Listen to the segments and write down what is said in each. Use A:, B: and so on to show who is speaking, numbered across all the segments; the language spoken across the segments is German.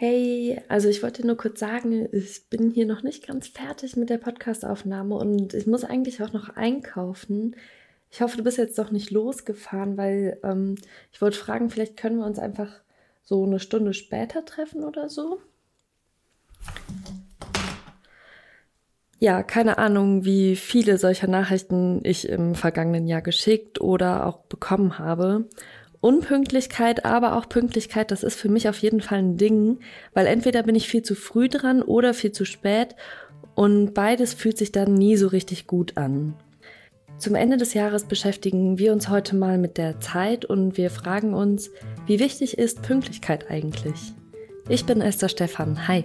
A: Hey, also ich wollte nur kurz sagen, ich bin hier noch nicht ganz fertig mit der Podcastaufnahme und ich muss eigentlich auch noch einkaufen. Ich hoffe, du bist jetzt doch nicht losgefahren, weil ähm, ich wollte fragen, vielleicht können wir uns einfach so eine Stunde später treffen oder so. Ja, keine Ahnung, wie viele solcher Nachrichten ich im vergangenen Jahr geschickt oder auch bekommen habe. Unpünktlichkeit, aber auch Pünktlichkeit, das ist für mich auf jeden Fall ein Ding, weil entweder bin ich viel zu früh dran oder viel zu spät und beides fühlt sich dann nie so richtig gut an. Zum Ende des Jahres beschäftigen wir uns heute mal mit der Zeit und wir fragen uns, wie wichtig ist Pünktlichkeit eigentlich? Ich bin Esther Stefan. Hi.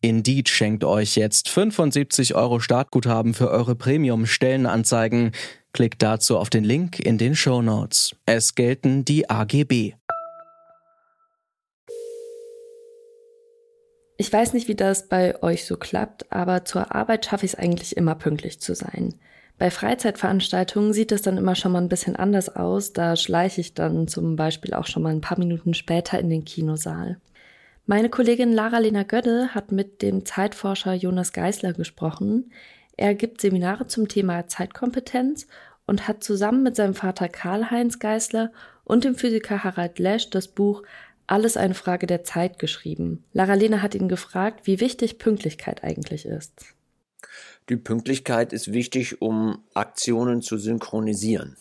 B: Indeed schenkt euch jetzt 75 Euro Startguthaben für eure Premium-Stellenanzeigen. Klickt dazu auf den Link in den Show Notes. Es gelten die AGB.
A: Ich weiß nicht, wie das bei euch so klappt, aber zur Arbeit schaffe ich es eigentlich immer pünktlich zu sein. Bei Freizeitveranstaltungen sieht es dann immer schon mal ein bisschen anders aus. Da schleiche ich dann zum Beispiel auch schon mal ein paar Minuten später in den Kinosaal. Meine Kollegin Lara-Lena Gödde hat mit dem Zeitforscher Jonas Geisler gesprochen. Er gibt Seminare zum Thema Zeitkompetenz und hat zusammen mit seinem Vater Karl-Heinz Geisler und dem Physiker Harald Lesch das Buch Alles eine Frage der Zeit geschrieben. Lara-Lena hat ihn gefragt, wie wichtig Pünktlichkeit eigentlich ist.
C: Die Pünktlichkeit ist wichtig, um Aktionen zu synchronisieren.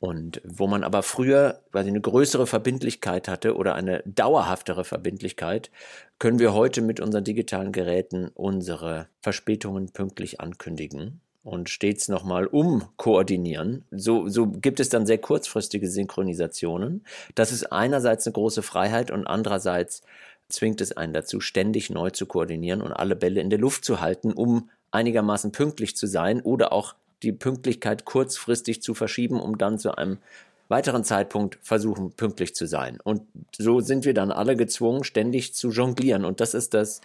C: Und wo man aber früher quasi eine größere Verbindlichkeit hatte oder eine dauerhaftere Verbindlichkeit, können wir heute mit unseren digitalen Geräten unsere Verspätungen pünktlich ankündigen und stets nochmal umkoordinieren. So, so gibt es dann sehr kurzfristige Synchronisationen. Das ist einerseits eine große Freiheit und andererseits zwingt es einen dazu, ständig neu zu koordinieren und alle Bälle in der Luft zu halten, um einigermaßen pünktlich zu sein oder auch die Pünktlichkeit kurzfristig zu verschieben, um dann zu einem weiteren Zeitpunkt versuchen, pünktlich zu sein. Und so sind wir dann alle gezwungen, ständig zu jonglieren. Und das ist das,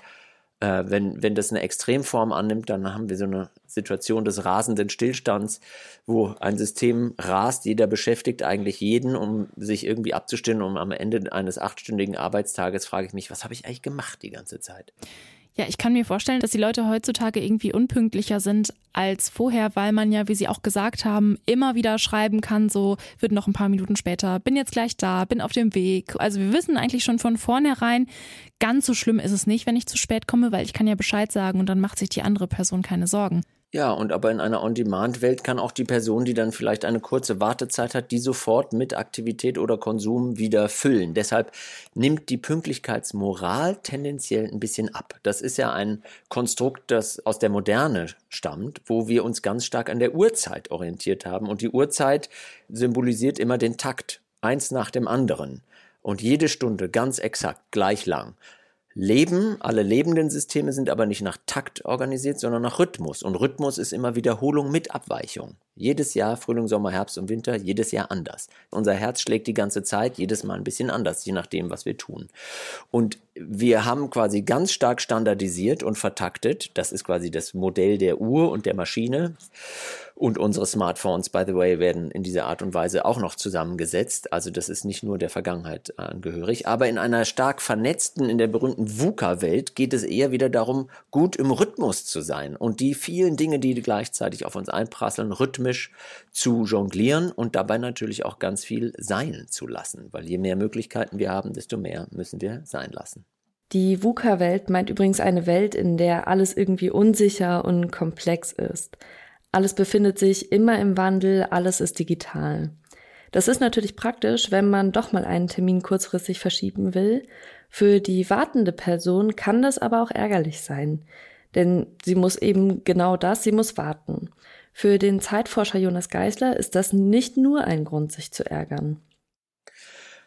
C: äh, wenn, wenn das eine Extremform annimmt, dann haben wir so eine Situation des rasenden Stillstands, wo ein System rast, jeder beschäftigt eigentlich jeden, um sich irgendwie abzustimmen. Und am Ende eines achtstündigen Arbeitstages frage ich mich, was habe ich eigentlich gemacht die ganze Zeit?
D: Ja, ich kann mir vorstellen, dass die Leute heutzutage irgendwie unpünktlicher sind als vorher, weil man ja, wie Sie auch gesagt haben, immer wieder schreiben kann, so wird noch ein paar Minuten später, bin jetzt gleich da, bin auf dem Weg. Also wir wissen eigentlich schon von vornherein, ganz so schlimm ist es nicht, wenn ich zu spät komme, weil ich kann ja Bescheid sagen und dann macht sich die andere Person keine Sorgen.
C: Ja, und aber in einer On-Demand-Welt kann auch die Person, die dann vielleicht eine kurze Wartezeit hat, die sofort mit Aktivität oder Konsum wieder füllen. Deshalb nimmt die Pünktlichkeitsmoral tendenziell ein bisschen ab. Das ist ja ein Konstrukt, das aus der Moderne stammt, wo wir uns ganz stark an der Uhrzeit orientiert haben. Und die Uhrzeit symbolisiert immer den Takt, eins nach dem anderen. Und jede Stunde ganz exakt gleich lang leben. Alle lebenden Systeme sind aber nicht nach Takt organisiert, sondern nach Rhythmus. Und Rhythmus ist immer Wiederholung mit Abweichung. Jedes Jahr, Frühling, Sommer, Herbst und Winter, jedes Jahr anders. Unser Herz schlägt die ganze Zeit, jedes Mal ein bisschen anders, je nachdem, was wir tun. Und wir haben quasi ganz stark standardisiert und vertaktet. Das ist quasi das Modell der Uhr und der Maschine. Und unsere Smartphones, by the way, werden in dieser Art und Weise auch noch zusammengesetzt. Also das ist nicht nur der Vergangenheit angehörig. Aber in einer stark vernetzten, in der berühmten VUCA-Welt geht es eher wieder darum, gut im Rhythmus zu sein. Und die vielen Dinge, die gleichzeitig auf uns einprasseln, rhythmisch zu jonglieren und dabei natürlich auch ganz viel sein zu lassen. Weil je mehr Möglichkeiten wir haben, desto mehr müssen wir sein lassen.
A: Die VUCA-Welt meint übrigens eine Welt, in der alles irgendwie unsicher und komplex ist. Alles befindet sich immer im Wandel, alles ist digital. Das ist natürlich praktisch, wenn man doch mal einen Termin kurzfristig verschieben will. Für die wartende Person kann das aber auch ärgerlich sein. Denn sie muss eben genau das, sie muss warten. Für den Zeitforscher Jonas Geisler ist das nicht nur ein Grund, sich zu ärgern.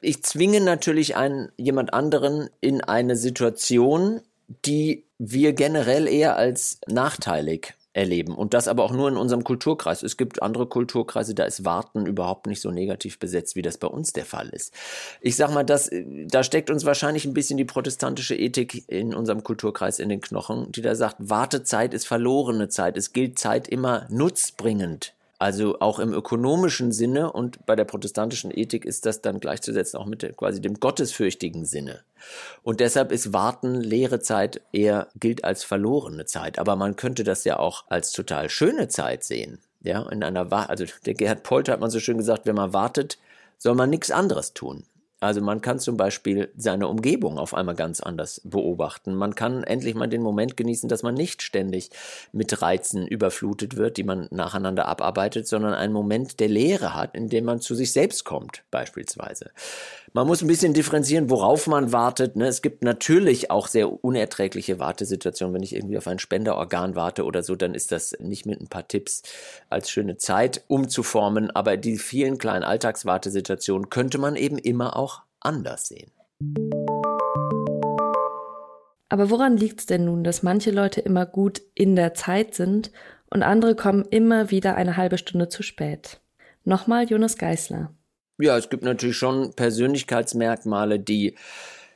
C: Ich zwinge natürlich einen, jemand anderen in eine Situation, die wir generell eher als nachteilig erleben. Und das aber auch nur in unserem Kulturkreis. Es gibt andere Kulturkreise, da ist Warten überhaupt nicht so negativ besetzt, wie das bei uns der Fall ist. Ich sag mal, das, da steckt uns wahrscheinlich ein bisschen die protestantische Ethik in unserem Kulturkreis in den Knochen, die da sagt, Wartezeit ist verlorene Zeit. Es gilt Zeit immer nutzbringend also auch im ökonomischen Sinne und bei der protestantischen Ethik ist das dann gleichzusetzen auch mit quasi dem gottesfürchtigen Sinne. Und deshalb ist Warten, leere Zeit eher gilt als verlorene Zeit. Aber man könnte das ja auch als total schöne Zeit sehen. Ja, in einer, also der Gerhard Polter hat man so schön gesagt, wenn man wartet, soll man nichts anderes tun. Also man kann zum Beispiel seine Umgebung auf einmal ganz anders beobachten. Man kann endlich mal den Moment genießen, dass man nicht ständig mit Reizen überflutet wird, die man nacheinander abarbeitet, sondern einen Moment der Leere hat, in dem man zu sich selbst kommt, beispielsweise. Man muss ein bisschen differenzieren, worauf man wartet. Ne? Es gibt natürlich auch sehr unerträgliche Wartesituationen. Wenn ich irgendwie auf ein Spenderorgan warte oder so, dann ist das nicht mit ein paar Tipps als schöne Zeit umzuformen. Aber die vielen kleinen Alltagswartesituationen könnte man eben immer auch anders sehen.
A: Aber woran liegt es denn nun, dass manche Leute immer gut in der Zeit sind und andere kommen immer wieder eine halbe Stunde zu spät? Nochmal Jonas Geißler.
C: Ja, es gibt natürlich schon Persönlichkeitsmerkmale, die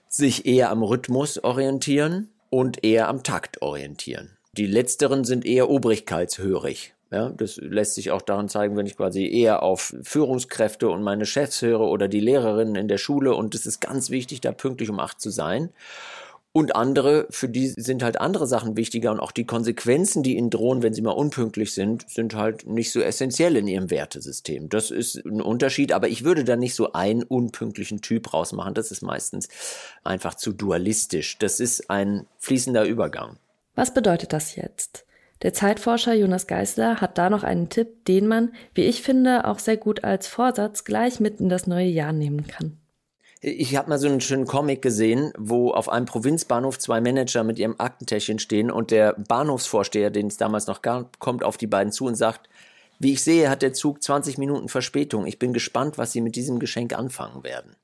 C: sich eher am Rhythmus orientieren und eher am Takt orientieren. Die letzteren sind eher obrigkeitshörig. Ja, das lässt sich auch daran zeigen, wenn ich quasi eher auf Führungskräfte und meine Chefs höre oder die Lehrerinnen in der Schule und es ist ganz wichtig, da pünktlich um acht zu sein. Und andere, für die sind halt andere Sachen wichtiger und auch die Konsequenzen, die ihnen drohen, wenn sie mal unpünktlich sind, sind halt nicht so essentiell in ihrem Wertesystem. Das ist ein Unterschied, aber ich würde da nicht so einen unpünktlichen Typ rausmachen. Das ist meistens einfach zu dualistisch. Das ist ein fließender Übergang.
A: Was bedeutet das jetzt? Der Zeitforscher Jonas Geisler hat da noch einen Tipp, den man, wie ich finde, auch sehr gut als Vorsatz gleich mit in das neue Jahr nehmen kann.
C: Ich habe mal so einen schönen Comic gesehen, wo auf einem Provinzbahnhof zwei Manager mit ihrem Aktentäschchen stehen und der Bahnhofsvorsteher, den es damals noch gab, kommt auf die beiden zu und sagt, wie ich sehe, hat der Zug 20 Minuten Verspätung. Ich bin gespannt, was Sie mit diesem Geschenk anfangen werden.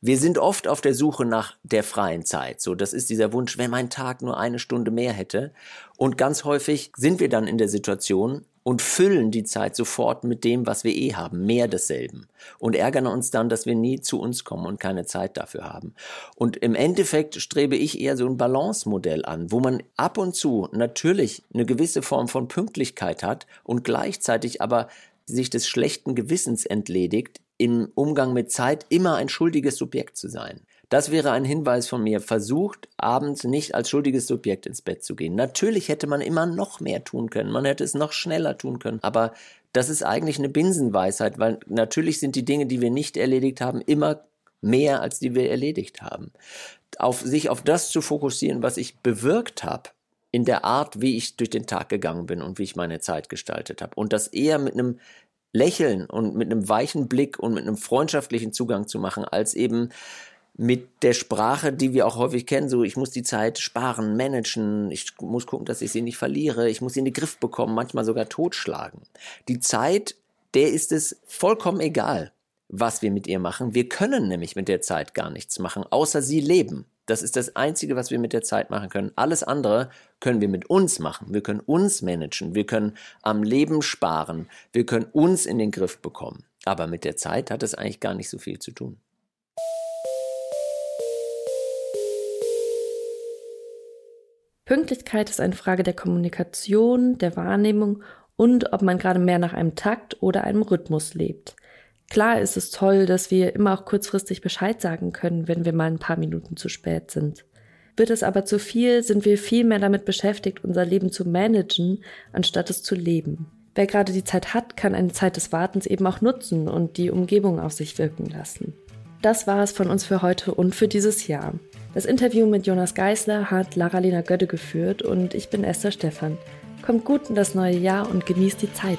C: Wir sind oft auf der Suche nach der freien Zeit. So, das ist dieser Wunsch, wenn mein Tag nur eine Stunde mehr hätte. Und ganz häufig sind wir dann in der Situation und füllen die Zeit sofort mit dem, was wir eh haben, mehr desselben. Und ärgern uns dann, dass wir nie zu uns kommen und keine Zeit dafür haben. Und im Endeffekt strebe ich eher so ein Balance-Modell an, wo man ab und zu natürlich eine gewisse Form von Pünktlichkeit hat und gleichzeitig aber sich des schlechten Gewissens entledigt, im Umgang mit Zeit immer ein schuldiges Subjekt zu sein. Das wäre ein Hinweis von mir. Versucht abends nicht als schuldiges Subjekt ins Bett zu gehen. Natürlich hätte man immer noch mehr tun können. Man hätte es noch schneller tun können. Aber das ist eigentlich eine Binsenweisheit, weil natürlich sind die Dinge, die wir nicht erledigt haben, immer mehr, als die wir erledigt haben. Auf sich auf das zu fokussieren, was ich bewirkt habe, in der Art, wie ich durch den Tag gegangen bin und wie ich meine Zeit gestaltet habe. Und das eher mit einem Lächeln und mit einem weichen Blick und mit einem freundschaftlichen Zugang zu machen, als eben mit der Sprache, die wir auch häufig kennen, so ich muss die Zeit sparen, managen, ich muss gucken, dass ich sie nicht verliere, ich muss sie in den Griff bekommen, manchmal sogar totschlagen. Die Zeit, der ist es vollkommen egal, was wir mit ihr machen. Wir können nämlich mit der Zeit gar nichts machen, außer sie leben. Das ist das Einzige, was wir mit der Zeit machen können. Alles andere können wir mit uns machen. Wir können uns managen. Wir können am Leben sparen. Wir können uns in den Griff bekommen. Aber mit der Zeit hat es eigentlich gar nicht so viel zu tun.
A: Pünktlichkeit ist eine Frage der Kommunikation, der Wahrnehmung und ob man gerade mehr nach einem Takt oder einem Rhythmus lebt. Klar ist es toll, dass wir immer auch kurzfristig Bescheid sagen können, wenn wir mal ein paar Minuten zu spät sind. Wird es aber zu viel, sind wir viel mehr damit beschäftigt, unser Leben zu managen, anstatt es zu leben. Wer gerade die Zeit hat, kann eine Zeit des Wartens eben auch nutzen und die Umgebung auf sich wirken lassen. Das war es von uns für heute und für dieses Jahr. Das Interview mit Jonas Geisler hat Lara-Lena Götte geführt und ich bin Esther Stephan. Kommt gut in das neue Jahr und genießt die Zeit.